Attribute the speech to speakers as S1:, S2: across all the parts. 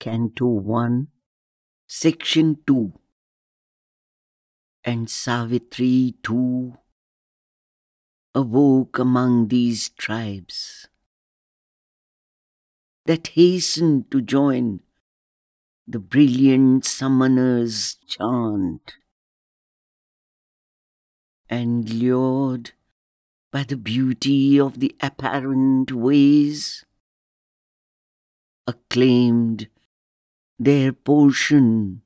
S1: Canto 1, Section 2 And Savitri too. Awoke among these tribes. That hastened to join the brilliant summoner's chant. And lured by the beauty of the apparent ways acclaimed their portion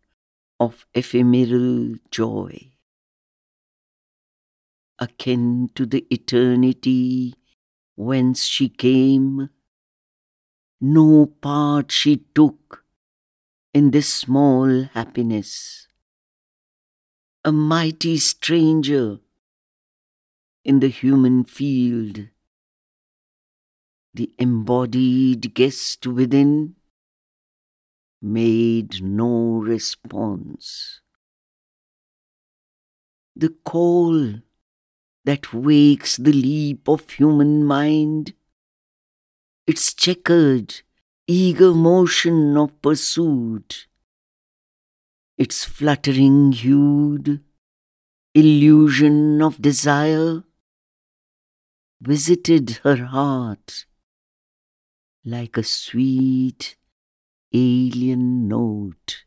S1: of ephemeral joy. Akin to the eternity whence she came, no part she took in this small happiness. A mighty stranger in the human field, the embodied guest within made no response. The call that wakes the leap of human mind, its checkered, eager motion of pursuit, its fluttering hued illusion of desire, visited her heart like a sweet alien note.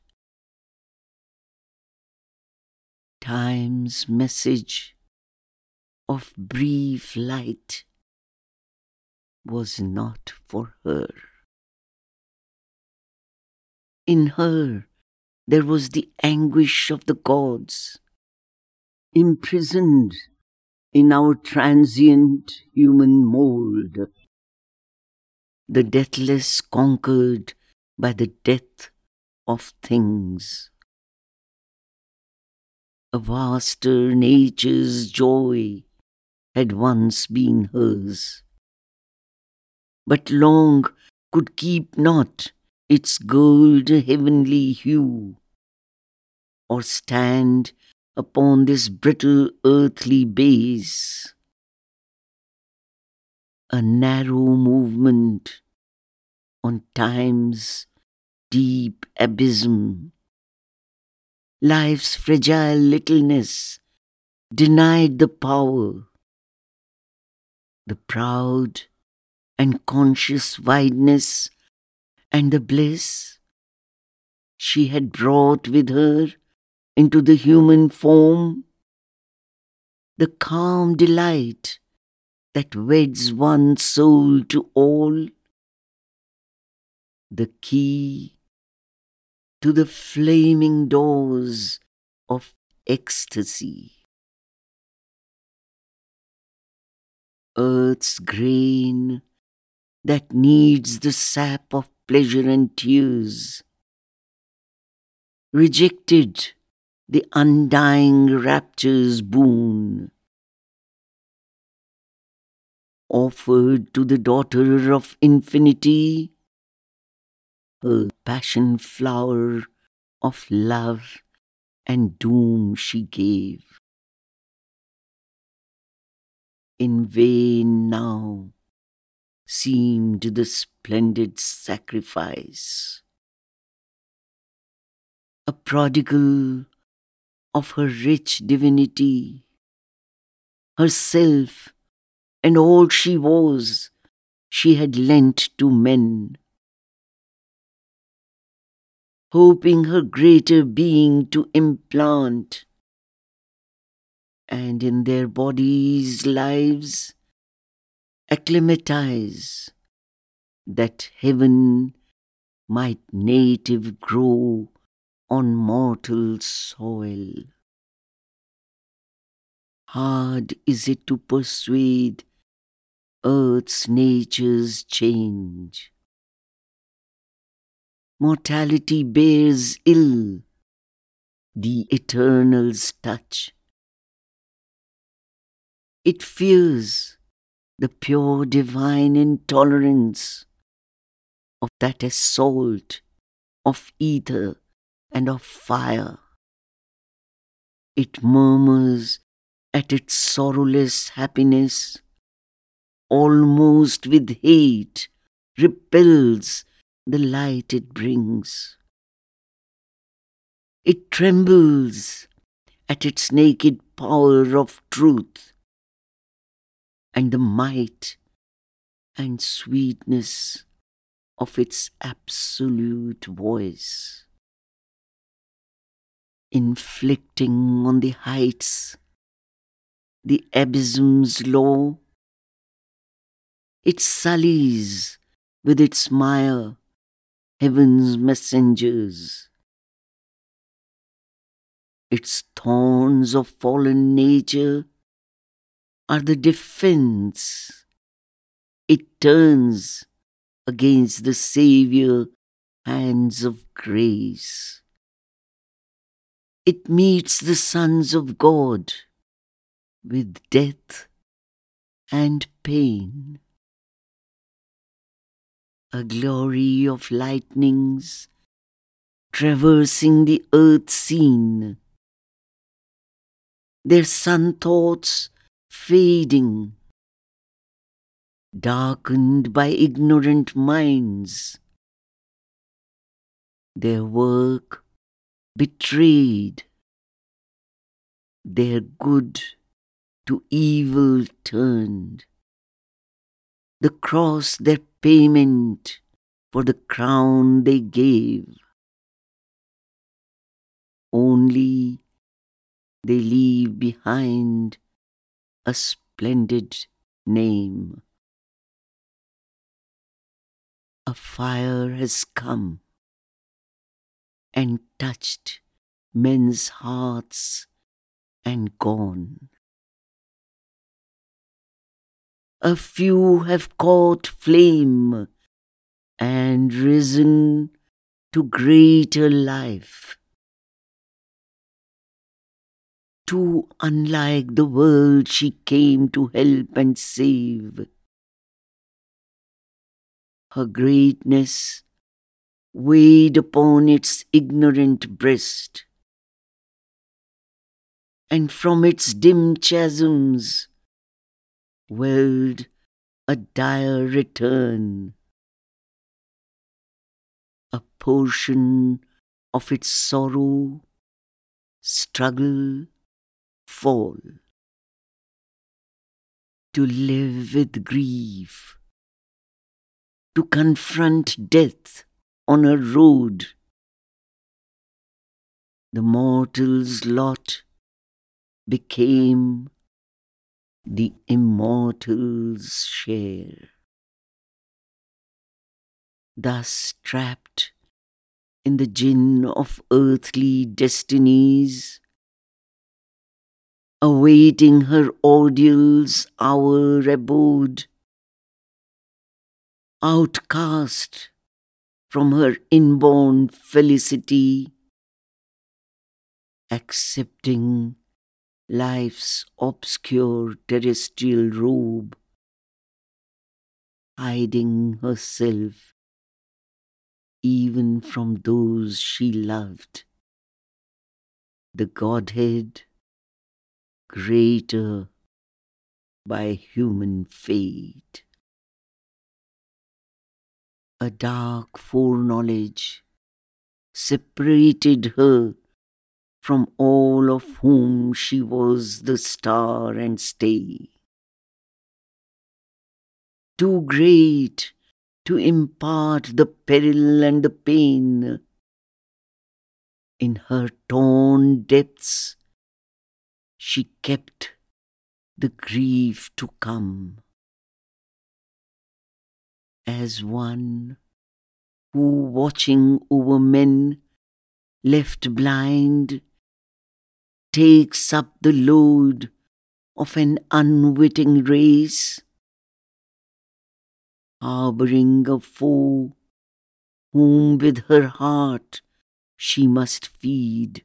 S1: Time's message of brief light was not for her. In her there was the anguish of the gods, imprisoned in our transient human mold. The deathless conquered by the death of things. A vaster nature's joy had once been hers, but long could keep not its gold heavenly hue, or stand upon this brittle earthly base. A narrow movement on time's deep abysm. Life's fragile littleness denied the power. The proud and conscious wideness and the bliss she had brought with her into the human form. The calm delight that weds one soul to all the key to the flaming doors of ecstasy. Earth's grain that needs the sap of pleasure and tears, rejected the undying rapture's boon, offered to the daughter of infinity her passion flower of love and doom she gave. In vain now seemed the splendid sacrifice. A prodigal of her rich divinity, herself and all she was, she had lent to men hoping her greater being to implant, and in their bodies' lives acclimatize, that heaven might native grow on mortal soil. Hard is it to persuade earth's nature's change mortality bears ill the Eternal's touch. It fears the pure divine intolerance of that assault of ether and of fire. It murmurs at its sorrowless happiness, almost with hate repels the light it brings. It trembles at its naked power of truth and the might and sweetness of its absolute voice, inflicting on the heights the abysm's law. It sullies with its smile heaven's messengers. Its thorns of fallen nature are the defense it turns against the Savior hands of grace. It meets the sons of God with death and pain. A glory of lightnings traversing the earth scene. Their sun thoughts fading darkened by ignorant minds, their work betrayed, their good to evil turned, the cross their payment for the crown they gave. Only they leave behind a splendid name a fire has come and touched men's hearts and gone. A few have caught flame and risen to greater life. Too unlike the world she came to help and save her greatness weighed upon its ignorant breast, and from its dim chasms welled a dire return, a portion of its sorrow, struggle, fall. To live with grief to confront death on a road. The mortal's lot became the immortal's share. Thus trapped in the gin of earthly destinies, awaiting her ordeal's hour abode, outcast from her inborn felicity, accepting life's obscure terrestrial robe, hiding herself even from those she loved. The Godhead greater by human fate a dark foreknowledge separated her from all of whom she was the star and stay. Too great to impart the peril and the pain. In her torn depths, she kept the grief to come as one who, watching over men left blind, takes up the load of an unwitting race, harboring a foe whom with her heart she must feed.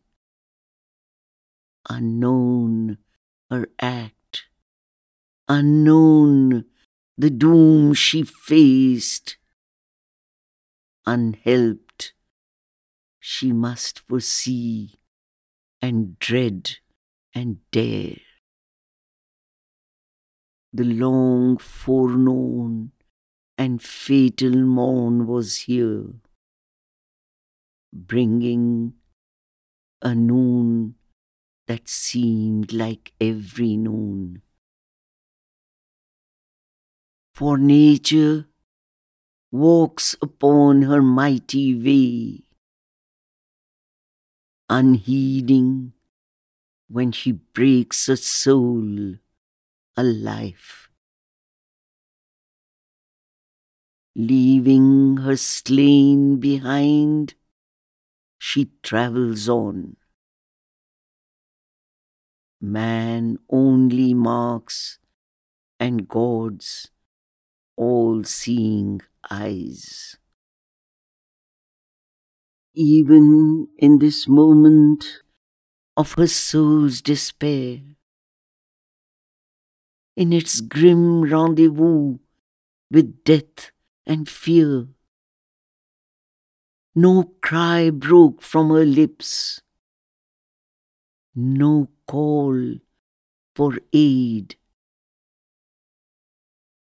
S1: Unknown her act, unknown the doom she faced. Unhelped, she must foresee and dread and dare. The long foreknown and fatal morn was here, bringing a noon that seemed like every noon. For nature walks upon her mighty way, unheeding when she breaks a soul, a life. Leaving her slain behind, she travels on. Man only marks, and God's all seeing eyes. Even in this moment of her soul's despair, in its grim rendezvous with death and fear. No cry broke from her lips, no call for aid.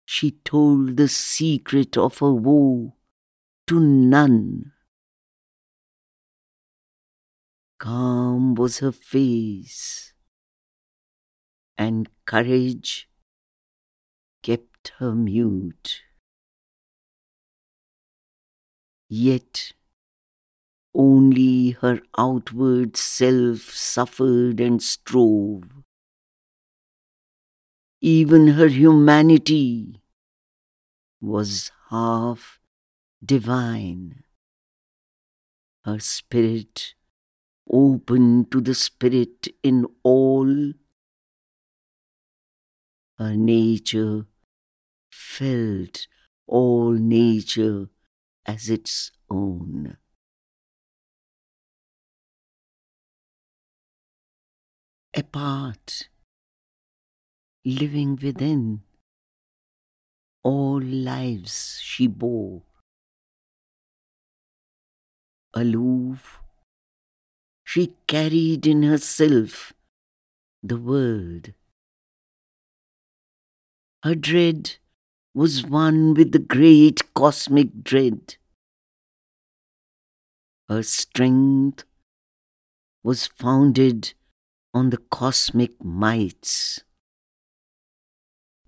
S1: She told the secret of her woe to none. Calm was her face, and courage kept her mute. Yet only her outward self suffered and strove. Even her humanity was half divine. Her spirit open to the spirit in all. Her nature felt all nature as its own. Apart, living within, all lives she bore. Aloof, she carried in herself the world. Her dread was one with the great cosmic dread. Her strength was founded on the cosmic mights.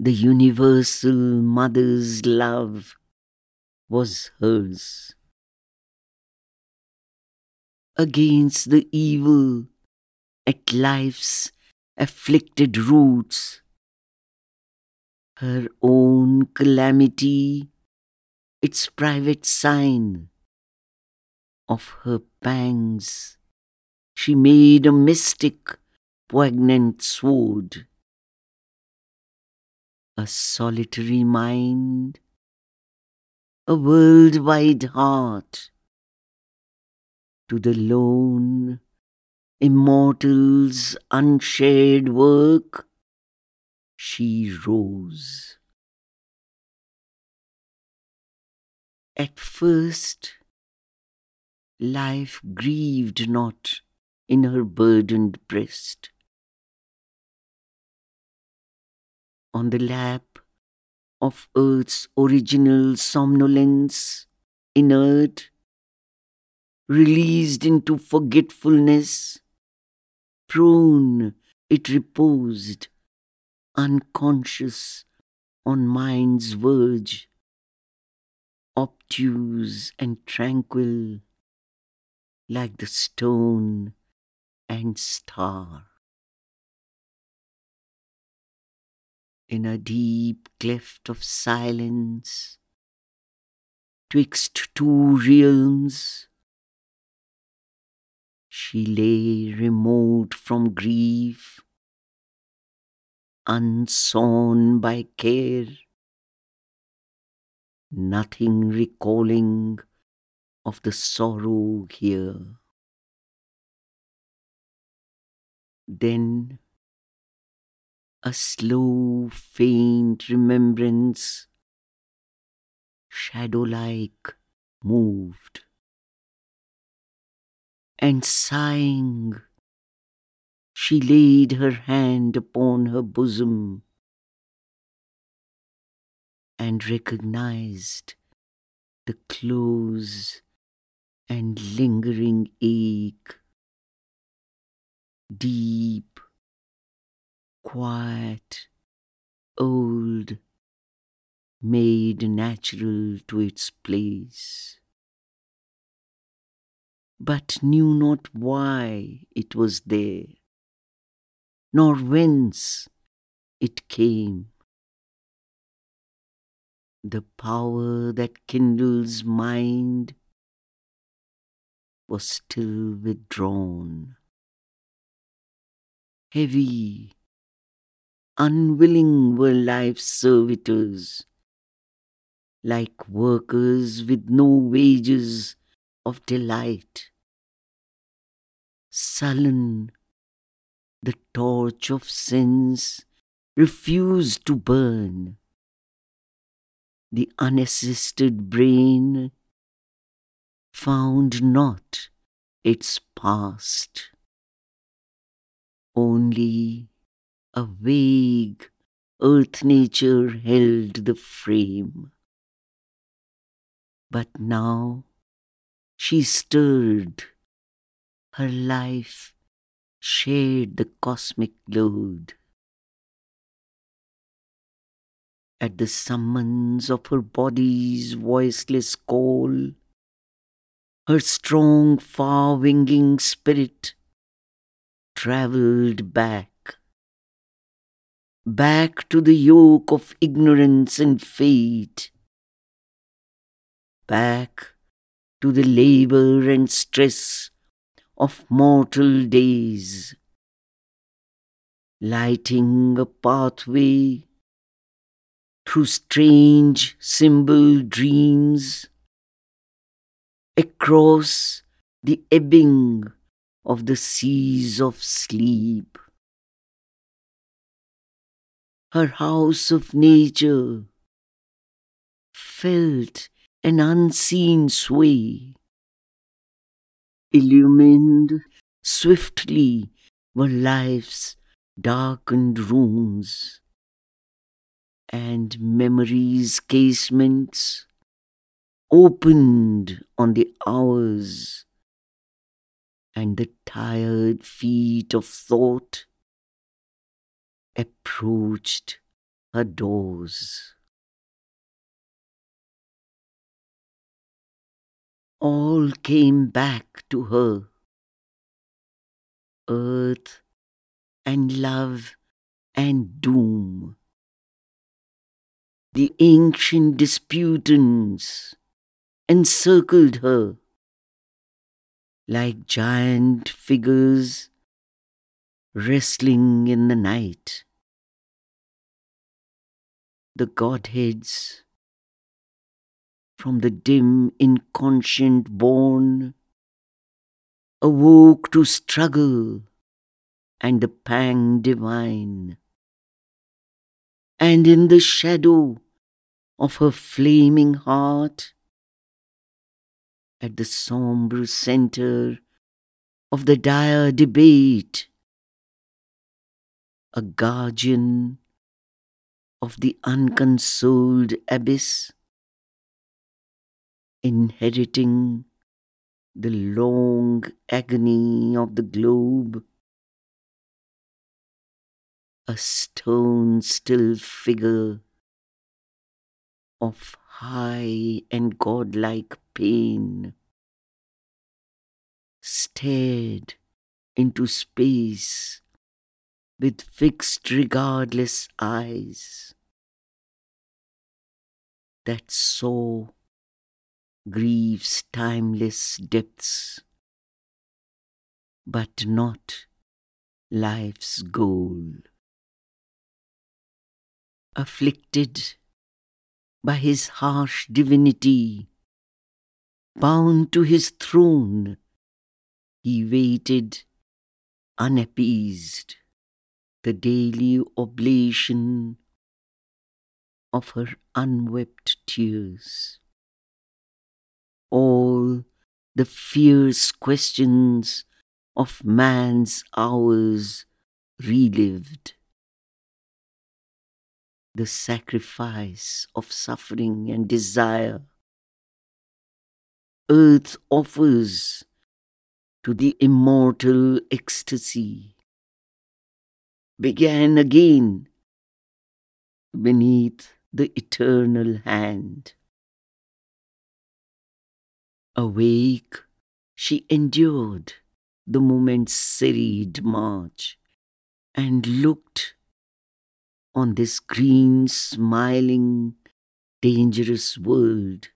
S1: The universal mother's love was hers. Against the evil at life's afflicted roots, her own calamity, its private sign of her pangs. She made a mystic, poignant sword, a solitary mind, a worldwide heart. To the lone, immortal's unshared work, she rose. At first, life grieved not in her burdened breast. On the lap of earth's original somnolence, inert, released into forgetfulness, prone it reposed unconscious on mind's verge, obtuse and tranquil, like the stone and star. In a deep cleft of silence, twixt two realms, she lay remote from grief. Unsown by care, nothing recalling of the sorrow here. Then a slow, faint remembrance, shadow like, moved, and sighing she laid her hand upon her bosom. and recognized the close and lingering ache, deep, quiet, old, made natural to its place, but knew not why it was there, nor whence it came. The power that kindles mind was still withdrawn. Heavy, unwilling were life's servitors, like workers with no wages of delight. Sullen, the torch of sins refused to burn. The unassisted brain found not its past. Only a vague earth nature held the frame. But now she stirred, her life shared the cosmic load. At the summons of her body's voiceless call, her strong, far winging spirit travelled back. Back to the yoke of ignorance and fate. Back to the labor and stress of mortal days. Lighting a pathway through strange symbol dreams across the ebbing of the seas of sleep. Her house of nature felt an unseen sway. Illumined swiftly were life's darkened rooms and memory's casements opened on the hours, and the tired feet of thought approached her doors. All came back to her earth and love and doom. The ancient disputants encircled her like giant figures wrestling in the night. The Godheads from the dim inconscient born awoke to struggle and the pang divine. And in the shadow of her flaming heart, at the sombre center of the dire debate, a guardian of the unconsoled abyss, inheriting the long agony of the globe, a stone still figure of high and godlike pain, stared into space with fixed, regardless eyes that saw grief's timeless depths, but not life's goal. Afflicted by his harsh divinity. Bound to his throne, he waited unappeased the daily oblation of her unwept tears. All the fierce questions of man's hours relived the sacrifice of suffering and desire. Earth offers to the immortal ecstasy, began again beneath the eternal hand. Awake, she endured the moment's serried march and looked on this green, smiling, dangerous world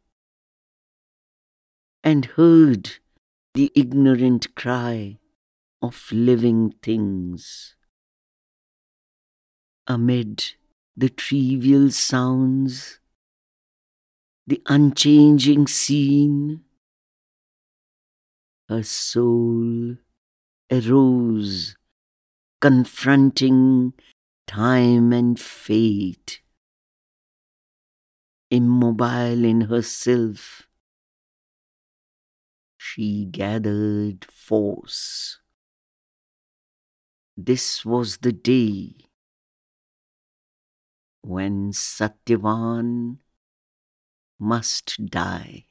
S1: and heard the ignorant cry of living things. Amid the trivial sounds, the unchanging scene, her soul arose, confronting time and fate. Immobile in herself, she gathered force. This was the day when Satyavan must die.